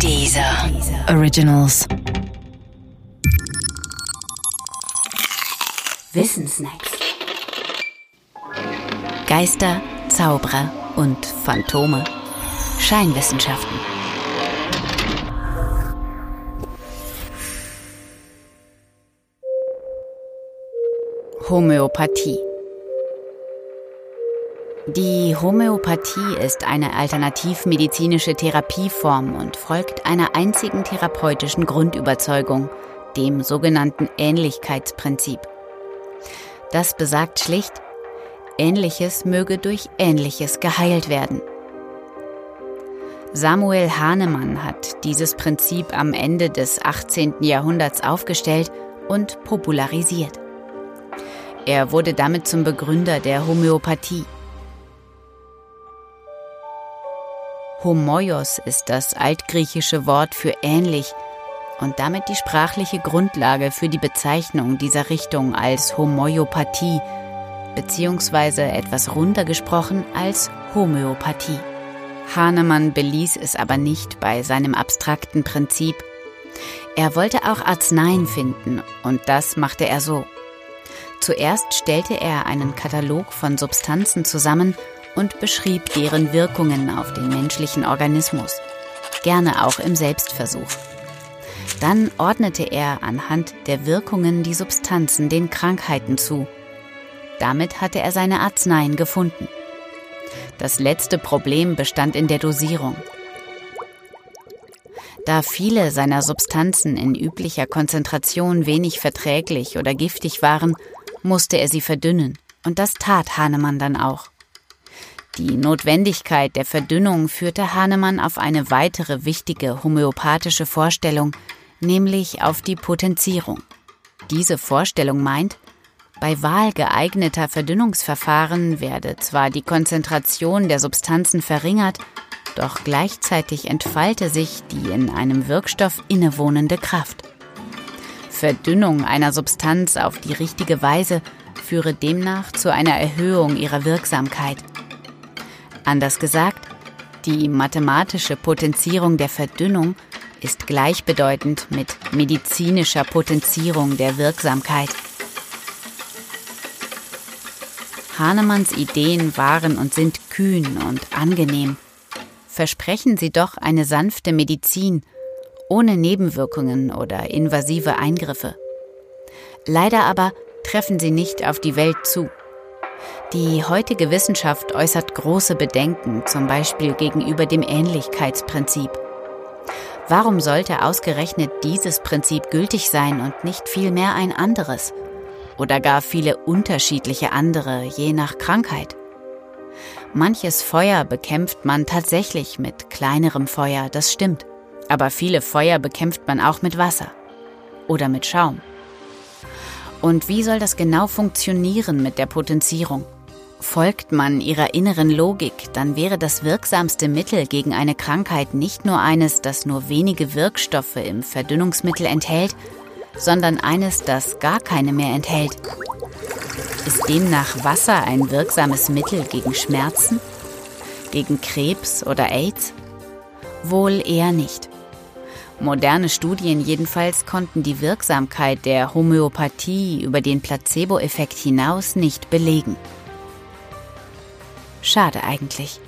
Dieser Originals. Wissensnacks. Geister, Zauberer und Phantome. Scheinwissenschaften. Homöopathie. Die Homöopathie ist eine alternativmedizinische Therapieform und folgt einer einzigen therapeutischen Grundüberzeugung, dem sogenannten Ähnlichkeitsprinzip. Das besagt schlicht, Ähnliches möge durch Ähnliches geheilt werden. Samuel Hahnemann hat dieses Prinzip am Ende des 18. Jahrhunderts aufgestellt und popularisiert. Er wurde damit zum Begründer der Homöopathie. Homoios ist das altgriechische Wort für ähnlich und damit die sprachliche Grundlage für die Bezeichnung dieser Richtung als Homöopathie, beziehungsweise etwas runtergesprochen als Homöopathie. Hahnemann beließ es aber nicht bei seinem abstrakten Prinzip. Er wollte auch Arzneien finden und das machte er so. Zuerst stellte er einen Katalog von Substanzen zusammen und beschrieb deren Wirkungen auf den menschlichen Organismus, gerne auch im Selbstversuch. Dann ordnete er anhand der Wirkungen die Substanzen den Krankheiten zu. Damit hatte er seine Arzneien gefunden. Das letzte Problem bestand in der Dosierung. Da viele seiner Substanzen in üblicher Konzentration wenig verträglich oder giftig waren, musste er sie verdünnen, und das tat Hahnemann dann auch. Die Notwendigkeit der Verdünnung führte Hahnemann auf eine weitere wichtige homöopathische Vorstellung, nämlich auf die Potenzierung. Diese Vorstellung meint, bei Wahl geeigneter Verdünnungsverfahren werde zwar die Konzentration der Substanzen verringert, doch gleichzeitig entfalte sich die in einem Wirkstoff innewohnende Kraft. Verdünnung einer Substanz auf die richtige Weise führe demnach zu einer Erhöhung ihrer Wirksamkeit. Anders gesagt, die mathematische Potenzierung der Verdünnung ist gleichbedeutend mit medizinischer Potenzierung der Wirksamkeit. Hahnemanns Ideen waren und sind kühn und angenehm. Versprechen sie doch eine sanfte Medizin, ohne Nebenwirkungen oder invasive Eingriffe. Leider aber treffen sie nicht auf die Welt zu. Die heutige Wissenschaft äußert große Bedenken, zum Beispiel gegenüber dem Ähnlichkeitsprinzip. Warum sollte ausgerechnet dieses Prinzip gültig sein und nicht vielmehr ein anderes? Oder gar viele unterschiedliche andere, je nach Krankheit? Manches Feuer bekämpft man tatsächlich mit kleinerem Feuer, das stimmt. Aber viele Feuer bekämpft man auch mit Wasser oder mit Schaum. Und wie soll das genau funktionieren mit der Potenzierung? Folgt man ihrer inneren Logik, dann wäre das wirksamste Mittel gegen eine Krankheit nicht nur eines, das nur wenige Wirkstoffe im Verdünnungsmittel enthält, sondern eines, das gar keine mehr enthält. Ist demnach Wasser ein wirksames Mittel gegen Schmerzen? Gegen Krebs oder AIDS? Wohl eher nicht. Moderne Studien jedenfalls konnten die Wirksamkeit der Homöopathie über den Placebo-Effekt hinaus nicht belegen. Schade eigentlich.